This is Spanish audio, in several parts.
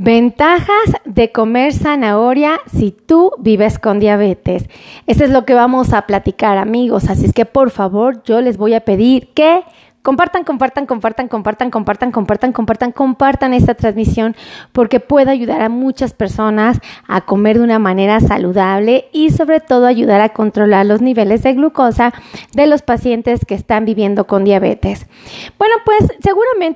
Ventajas de comer zanahoria si tú vives con diabetes. Eso es lo que vamos a platicar amigos, así es que por favor yo les voy a pedir que Compartan, compartan, compartan, compartan, compartan, compartan, compartan, compartan esta transmisión porque puede ayudar a muchas personas a comer de una manera saludable y sobre todo ayudar a controlar los niveles de glucosa de los pacientes que están viviendo con diabetes. Bueno, pues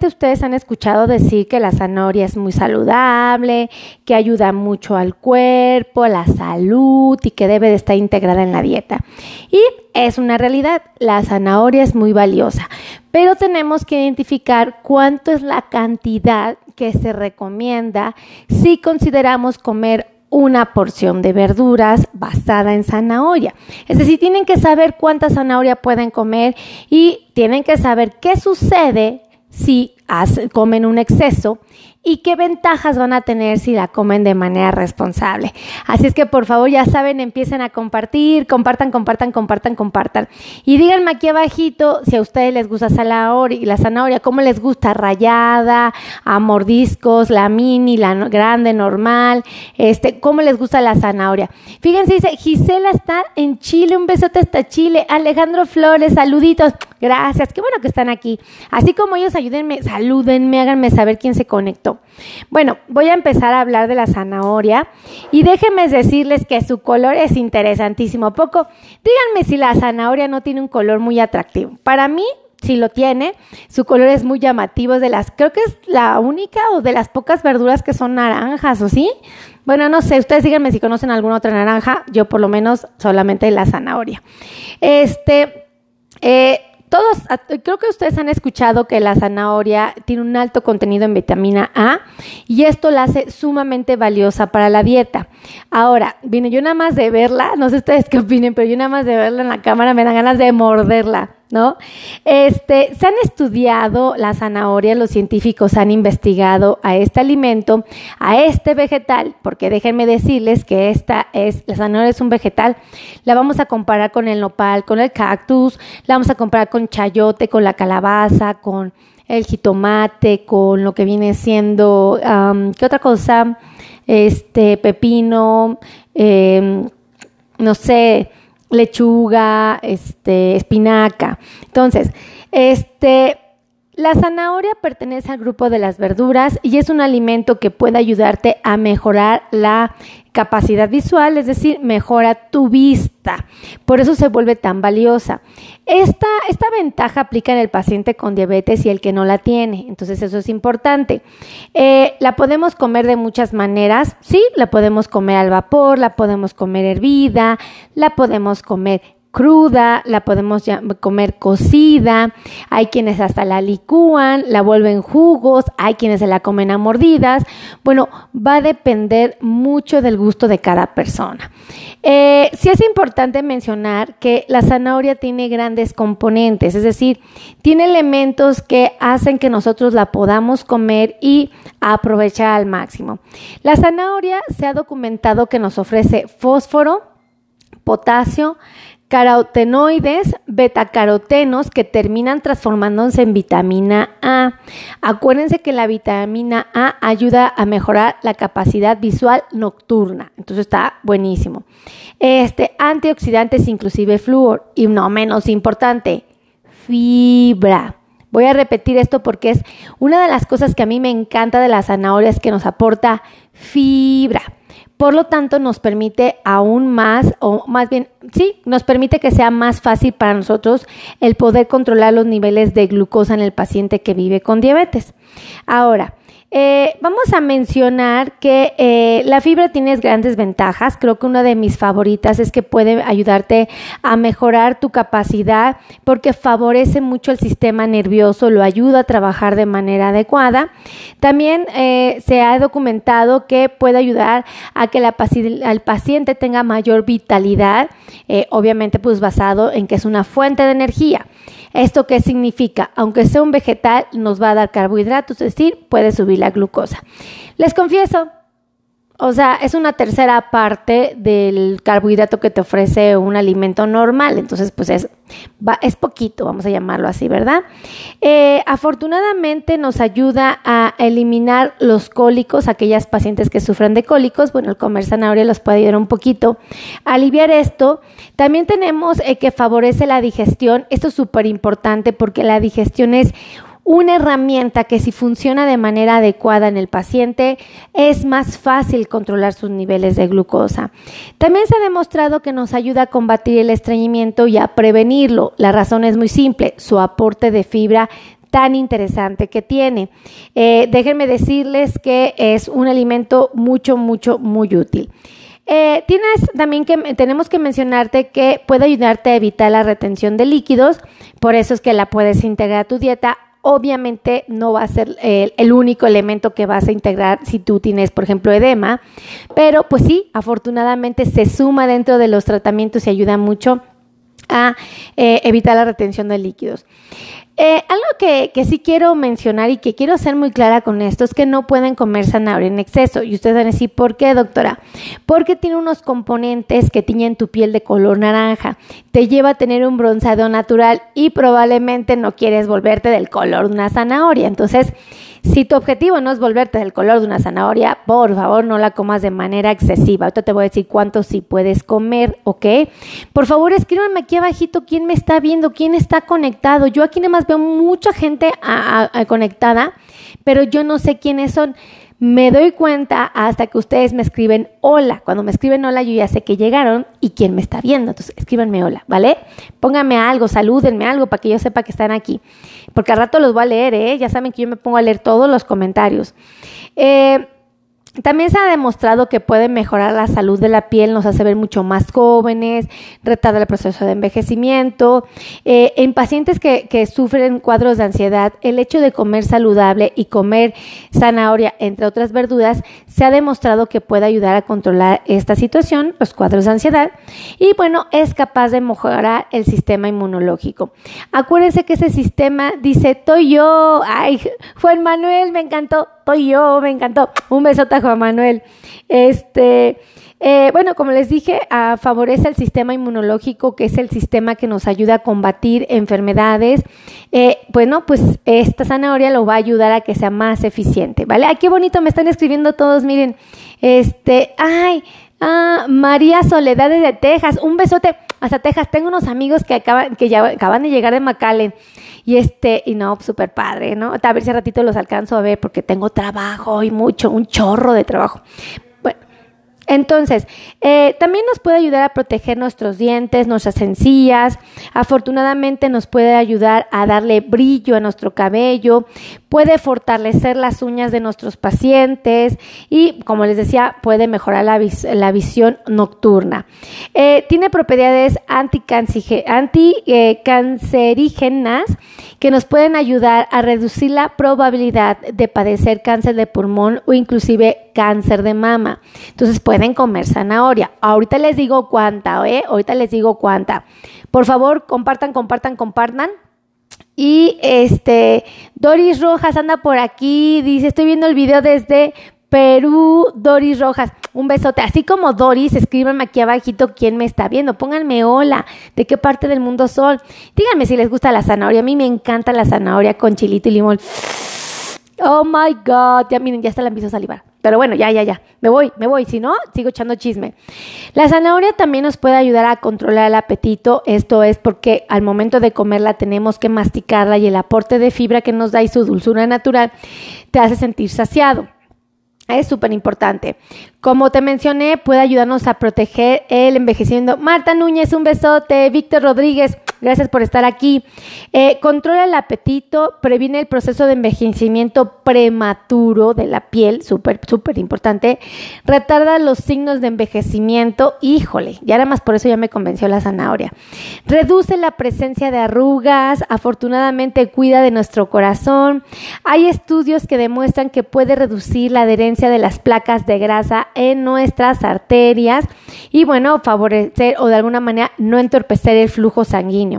ustedes han escuchado decir que la zanahoria es muy saludable, que ayuda mucho al cuerpo, a la salud y que debe de estar integrada en la dieta. Y es una realidad, la zanahoria es muy valiosa, pero tenemos que identificar cuánto es la cantidad que se recomienda si consideramos comer una porción de verduras basada en zanahoria. Es decir, tienen que saber cuánta zanahoria pueden comer y tienen que saber qué sucede si comen un exceso y qué ventajas van a tener si la comen de manera responsable. Así es que por favor ya saben, empiecen a compartir, compartan, compartan, compartan, compartan. Y díganme aquí abajito si a ustedes les gusta la zanahoria, cómo les gusta rayada, a mordiscos, la mini, la grande, normal, este, cómo les gusta la zanahoria. Fíjense, dice Gisela está en Chile, un besote hasta Chile. Alejandro Flores, saluditos. Gracias, qué bueno que están aquí. Así como ellos, ayúdenme, salúdenme, háganme saber quién se conectó. Bueno, voy a empezar a hablar de la zanahoria y déjenme decirles que su color es interesantísimo. Poco, díganme si la zanahoria no tiene un color muy atractivo. Para mí, sí lo tiene. Su color es muy llamativo, de las, creo que es la única o de las pocas verduras que son naranjas, ¿o sí? Bueno, no sé, ustedes díganme si conocen alguna otra naranja, yo por lo menos solamente la zanahoria. Este, eh, todos, creo que ustedes han escuchado que la zanahoria tiene un alto contenido en vitamina A y esto la hace sumamente valiosa para la dieta. Ahora, viene yo nada más de verla, no sé ustedes qué opinen, pero yo nada más de verla en la cámara me dan ganas de morderla. ¿no? Este, se han estudiado la zanahoria, los científicos han investigado a este alimento, a este vegetal, porque déjenme decirles que esta es, la zanahoria es un vegetal, la vamos a comparar con el nopal, con el cactus, la vamos a comparar con chayote, con la calabaza, con el jitomate, con lo que viene siendo, ¿qué otra cosa? Este, pepino, em, no sé, lechuga, este, espinaca. Entonces, este, la zanahoria pertenece al grupo de las verduras y es un alimento que puede ayudarte a mejorar la capacidad visual, es decir, mejora tu vista. Por eso se vuelve tan valiosa. Esta, esta ventaja aplica en el paciente con diabetes y el que no la tiene. Entonces eso es importante. Eh, la podemos comer de muchas maneras. Sí, la podemos comer al vapor, la podemos comer hervida, la podemos comer cruda, la podemos comer cocida, hay quienes hasta la licúan, la vuelven jugos, hay quienes se la comen a mordidas. Bueno, va a depender mucho del gusto de cada persona. Eh, sí es importante mencionar que la zanahoria tiene grandes componentes, es decir, tiene elementos que hacen que nosotros la podamos comer y aprovechar al máximo. La zanahoria se ha documentado que nos ofrece fósforo, potasio, carotenoides, betacarotenos que terminan transformándose en vitamina A. Acuérdense que la vitamina A ayuda a mejorar la capacidad visual nocturna. Entonces está buenísimo. Este, antioxidantes, inclusive flúor. Y no menos importante, fibra. Voy a repetir esto porque es una de las cosas que a mí me encanta de las zanahorias que nos aporta fibra. Por lo tanto, nos permite aún más, o más bien, sí, nos permite que sea más fácil para nosotros el poder controlar los niveles de glucosa en el paciente que vive con diabetes. Ahora, eh, vamos a mencionar que eh, la fibra tiene grandes ventajas. Creo que una de mis favoritas es que puede ayudarte a mejorar tu capacidad porque favorece mucho el sistema nervioso, lo ayuda a trabajar de manera adecuada. También eh, se ha documentado que puede ayudar a que la, el paciente tenga mayor vitalidad, obviamente pues basado en que es una fuente de energía. ¿Esto qué significa? Aunque sea un vegetal, nos va a dar carbohidratos, es decir, puede subir la glucosa. Les confieso, O sea, es una tercera parte del carbohidrato que te ofrece un alimento normal. Entonces, pues es, es poquito, vamos a llamarlo así, ¿verdad? Eh, afortunadamente nos ayuda a eliminar los cólicos, aquellas pacientes que sufren de cólicos. Bueno, el comer zanahoria los puede ayudar un poquito a aliviar esto. También tenemos eh, que favorece la digestión. Esto es súper importante porque la digestión es una herramienta que si funciona de manera adecuada en el paciente es más fácil controlar sus niveles de glucosa. También se ha demostrado que nos ayuda a combatir el estreñimiento y a prevenirlo. La razón es muy simple, su aporte de fibra tan interesante que tiene. Eh, déjenme decirles que es un alimento mucho, mucho, muy útil. Eh, tienes también que tenemos que mencionarte que puede ayudarte a evitar la retención de líquidos, por eso es que la puedes integrar a tu dieta Obviamente no va a ser el, único elemento que vas a integrar si tú tienes, por ejemplo, edema, pero pues sí, afortunadamente se suma dentro de los tratamientos y ayuda mucho a eh, evitar la retención de líquidos. Eh, algo que, que, sí quiero mencionar y que quiero ser muy clara con esto es que no pueden comer zanahoria en exceso. Y ustedes van a decir, ¿por qué, doctora? Porque tiene unos componentes que tiñen tu piel de color naranja. Te lleva a tener un bronceado natural y probablemente no quieres volverte del color de una zanahoria. Entonces, si tu objetivo no es volverte del color de una zanahoria, por favor no la comas de manera excesiva. Ahorita te voy a decir cuánto sí puedes comer, ¿ok? Por favor, escríbanme aquí abajito quién me está viendo, quién está conectado. Yo aquí nada más veo mucha gente conectada, pero yo no sé quiénes son. Me doy cuenta hasta que ustedes me escriben hola. Cuando me escriben hola, yo ya sé que llegaron y quién me está viendo. Entonces, escríbanme hola, ¿vale? Pónganme algo, salúdenme algo para que yo sepa que están aquí. Porque al rato los voy a leer, ¿eh? Ya saben que yo me pongo a leer todos los comentarios. Eh, también se ha demostrado que puede mejorar la salud de la piel, nos hace ver mucho más jóvenes, retarda el proceso de envejecimiento. Eh, en pacientes que, que, sufren cuadros de ansiedad, el hecho de comer saludable y comer zanahoria, entre otras verduras, se ha demostrado que puede ayudar a controlar esta situación, los cuadros de ansiedad, y bueno, es capaz de mejorar el sistema inmunológico. Acuérdense que ese sistema dice, estoy yo, ay, Juan Manuel, me encantó estoy yo, me encantó. Un besote a Juan Manuel. Este, eh, bueno, como les dije, ah, favorece el sistema inmunológico, que es el sistema que nos ayuda a combatir enfermedades. Eh, bueno, pues esta zanahoria lo va a ayudar a que sea más eficiente, ¿vale? Ay, qué bonito, me están escribiendo todos, miren. Este, ay, ah, María Soledad de Texas, un besote hasta Texas. Tengo unos amigos que acaban, que ya acaban de llegar de McAllen. Y este, y no, súper padre, ¿no? A ver si a ratito los alcanzo a ver porque tengo trabajo y mucho, un chorro de trabajo. Entonces, eh, también nos puede ayudar a proteger nuestros dientes, nuestras encías. Afortunadamente nos puede ayudar a darle brillo a nuestro cabello, puede fortalecer las uñas de nuestros pacientes y, como les decía, puede mejorar la, visión nocturna. Eh, tiene propiedades anticancerígenas que nos pueden ayudar a reducir la probabilidad de padecer cáncer de pulmón o inclusive cáncer de mama. Entonces, pueden comer zanahoria. Ahorita les digo cuánta, ¿eh? Ahorita les digo cuánta. Por favor, compartan, compartan, compartan. Y este, Doris Rojas anda por aquí, dice, estoy viendo el video desde Perú, Doris Rojas, un besote. Así como Doris, escríbanme aquí abajito quién me está viendo. Pónganme hola, de qué parte del mundo son. Díganme si les gusta la zanahoria. A mí me encanta la zanahoria con chilito y limón. Oh my God, ya miren, ya está la empiezo a salivar. Pero bueno, ya, ya, ya. Me voy, me voy. Si no, sigo echando chisme. La zanahoria también nos puede ayudar a controlar el apetito. Esto es porque al momento de comerla tenemos que masticarla y el aporte de fibra que nos da y su dulzura natural te hace sentir saciado. Es súper importante. Como te mencioné, puede ayudarnos a proteger el envejecimiento. Marta Núñez, un besote. Víctor Rodríguez, gracias por estar aquí. Eh, controla el apetito, previene el proceso de envejecimiento prematuro de la piel, súper, súper importante. Retarda los signos de envejecimiento. Híjole, ya nada más por eso ya me convenció la zanahoria. Reduce la presencia de arrugas. Afortunadamente cuida de nuestro corazón. Hay estudios que demuestran que puede reducir la adherencia de las placas de grasa en nuestras arterias y bueno, favorecer o de alguna manera no entorpecer el flujo sanguíneo.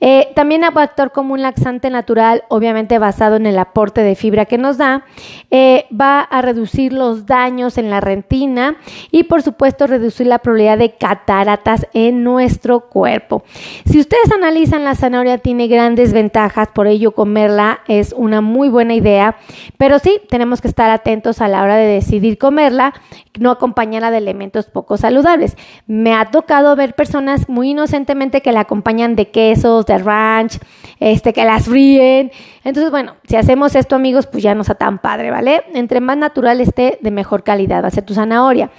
Eh, también va a actuar como un laxante natural, obviamente basado en el aporte de fibra que nos da. Eh, va a reducir los daños en la retina y por supuesto reducir la probabilidad de cataratas en nuestro cuerpo. Si ustedes analizan la zanahoria tiene grandes ventajas, por ello comerla es una muy buena idea, pero sí tenemos que estar atentos a la hora de decidir comerla, no acompañarla de elementos poco saludables. Me ha tocado ver personas muy inocentemente que la acompañan de quesos, de ranch, este, que las fríen. Entonces, bueno, si hacemos esto, amigos, pues ya no está tan padre, ¿vale? Entre más natural esté, de mejor calidad va a ser tu zanahoria.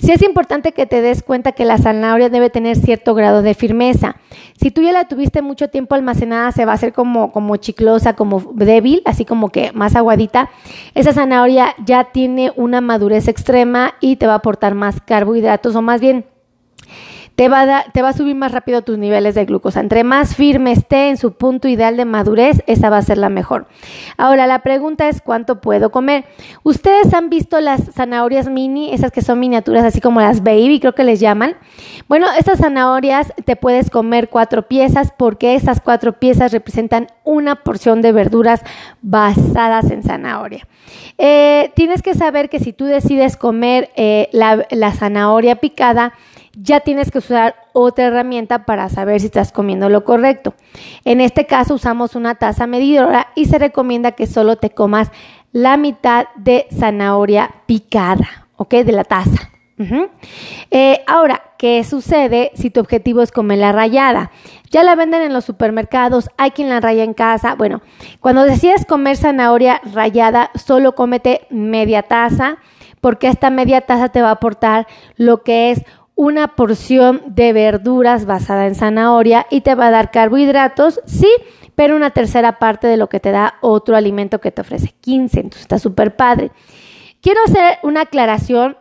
Sí es importante que te des cuenta que la zanahoria debe tener cierto grado de firmeza. Si tú ya la tuviste mucho tiempo almacenada, se va a hacer como, como chiclosa, como débil, así como que más aguadita. Esa zanahoria ya tiene una madurez extrema y te va a aportar más carbohidratos o más bien te va, a subir más rápido tus niveles de glucosa. Entre más firme esté en su punto ideal de madurez, esa va a ser la mejor. Ahora, la pregunta es cuánto puedo comer. Ustedes han visto las zanahorias mini, esas que son miniaturas, así como las baby, creo que les llaman. Bueno, estas zanahorias te puedes comer cuatro piezas porque esas cuatro piezas representan una porción de verduras basadas en zanahoria. Eh, tienes que saber que si tú decides comer eh, la zanahoria picada, ya tienes que usar otra herramienta para saber si estás comiendo lo correcto. En este caso usamos una taza medidora y se recomienda que solo te comas la mitad de zanahoria picada, ¿ok? De la taza. Eh, ahora, ¿qué sucede si tu objetivo es comer la rayada? Ya la venden en los supermercados, hay quien la raya en casa. Bueno, cuando decides comer zanahoria rayada, solo cómete media taza, porque esta media taza te va a aportar lo que es una porción de verduras basada en zanahoria y te va a dar carbohidratos, sí, pero una tercera parte de lo que te da otro alimento que te ofrece 15, entonces está súper padre. Quiero hacer una aclaración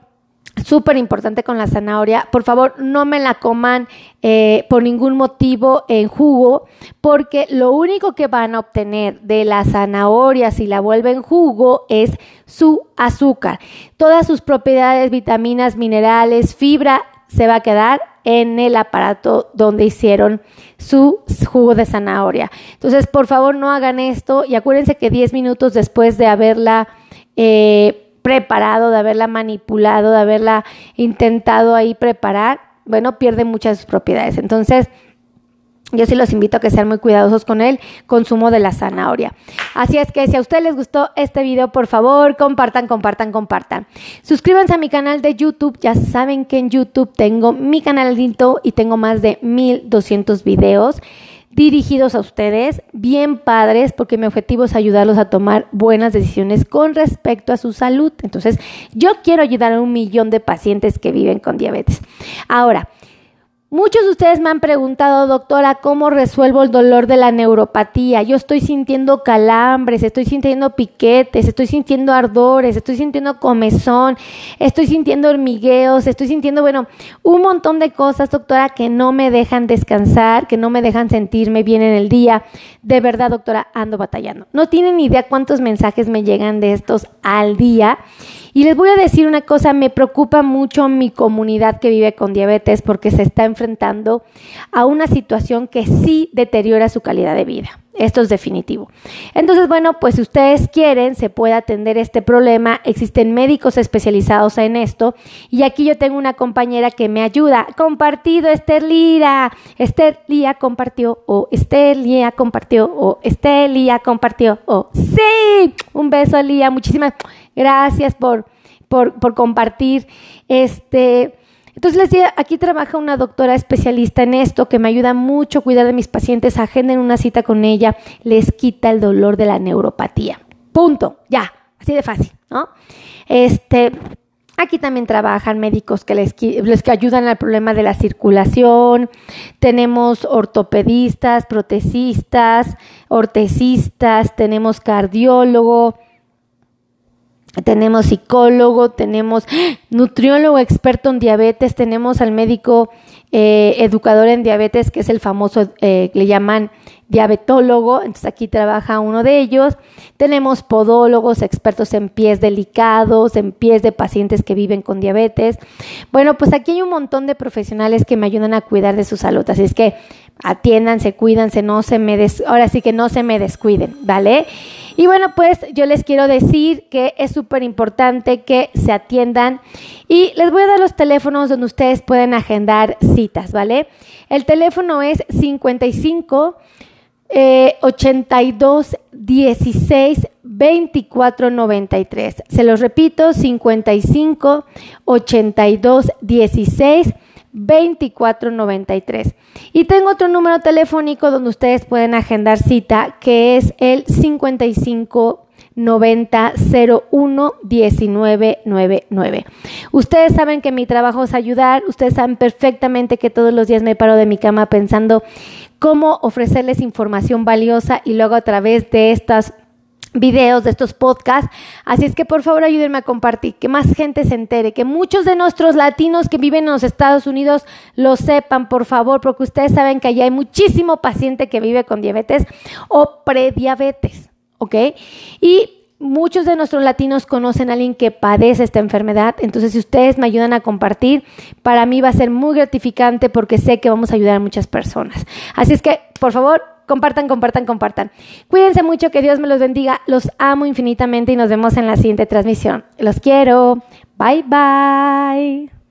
súper importante con la zanahoria. Por favor, no me la coman eh, por ningún motivo en jugo, porque lo único que van a obtener de la zanahoria si la vuelven jugo es su azúcar. Todas sus propiedades, vitaminas, minerales, fibra se va a quedar en el aparato donde hicieron su jugo de zanahoria. Entonces, por favor, no hagan esto y acuérdense que 10 minutos después de haberla eh, preparado, de haberla manipulado, de haberla intentado ahí preparar, bueno, pierde muchas de sus propiedades. Entonces, yo sí los invito a que sean muy cuidadosos con el consumo de la zanahoria. Así es que si a ustedes les gustó este video, por favor, compartan, compartan, compartan. Suscríbanse a mi canal de YouTube. Ya saben que en YouTube tengo mi canalito y tengo más de 1200 videos dirigidos a ustedes, bien padres, porque mi objetivo es ayudarlos a tomar buenas decisiones con respecto a su salud. Entonces, yo quiero ayudar a un millón de pacientes que viven con diabetes. Ahora, Muchos de ustedes me han preguntado, doctora, ¿cómo resuelvo el dolor de la neuropatía? Yo estoy sintiendo calambres, estoy sintiendo piquetes, estoy sintiendo ardores, estoy sintiendo comezón, estoy sintiendo hormigueos, estoy sintiendo, bueno, un montón de cosas, doctora, que no me dejan descansar, que no me dejan sentirme bien en el día. De verdad, doctora, ando batallando. No tienen idea cuántos mensajes me llegan de estos al día. Y les voy a decir una cosa, me preocupa mucho mi comunidad que vive con diabetes porque se está enfrentando a una situación que sí deteriora su calidad de vida. Esto es definitivo. Entonces, bueno, pues si ustedes quieren, se puede atender este problema. Existen médicos especializados en esto. Y aquí yo tengo una compañera que me ayuda. Compartido, Esther Lira. Esther Lía compartió. O Esther Lía compartió. O Esther Lía compartió. O sí. Un beso, Lía. Muchísimas Gracias por, por, compartir. Este, entonces les decía, aquí trabaja una doctora especialista en esto que me ayuda mucho a cuidar de mis pacientes, agenden una cita con ella, les quita el dolor de la neuropatía. Punto, ya, así de fácil, ¿no? Este, aquí también trabajan médicos que les, que ayudan al problema de la circulación. Tenemos ortopedistas, protecistas, ortesistas, tenemos cardiólogo, tenemos psicólogo, tenemos nutriólogo experto en diabetes, tenemos al médico eh, educador en diabetes, que es el famoso, eh, le llaman diabetólogo, entonces aquí trabaja uno de ellos. Tenemos podólogos, expertos en pies delicados, en pies de pacientes que viven con diabetes. Bueno, pues aquí hay un montón de profesionales que me ayudan a cuidar de su salud, así es que atiéndanse, cuídanse, no se me des, ahora sí que no se me descuiden, ¿vale? Y bueno, pues yo les quiero decir que es súper importante que se atiendan y les voy a dar los teléfonos donde ustedes pueden agendar citas, ¿vale? El teléfono es 55 82 16 24 93. Se los repito, 55 82 16 2493. Y tengo otro número telefónico donde ustedes pueden agendar cita, que es el 55 90 01 1999. Ustedes saben que mi trabajo es ayudar, ustedes saben perfectamente que todos los días me paro de mi cama pensando cómo ofrecerles información valiosa y luego a través de estas videos, de estos podcasts. Así es que por favor ayúdenme a compartir, que más gente se entere, que muchos de nuestros latinos que viven en los Estados Unidos lo sepan, por favor, porque ustedes saben que allá hay muchísimo paciente que vive con diabetes o prediabetes, ¿ok? Y muchos de nuestros latinos conocen a alguien que padece esta enfermedad, entonces si ustedes me ayudan a compartir, para mí va a ser muy gratificante porque sé que vamos a ayudar a muchas personas. Así es que, por favor, compartan, compartan, compartan. Cuídense mucho, que Dios me los bendiga. Los amo infinitamente y nos vemos en la siguiente transmisión. Los quiero. Bye, bye.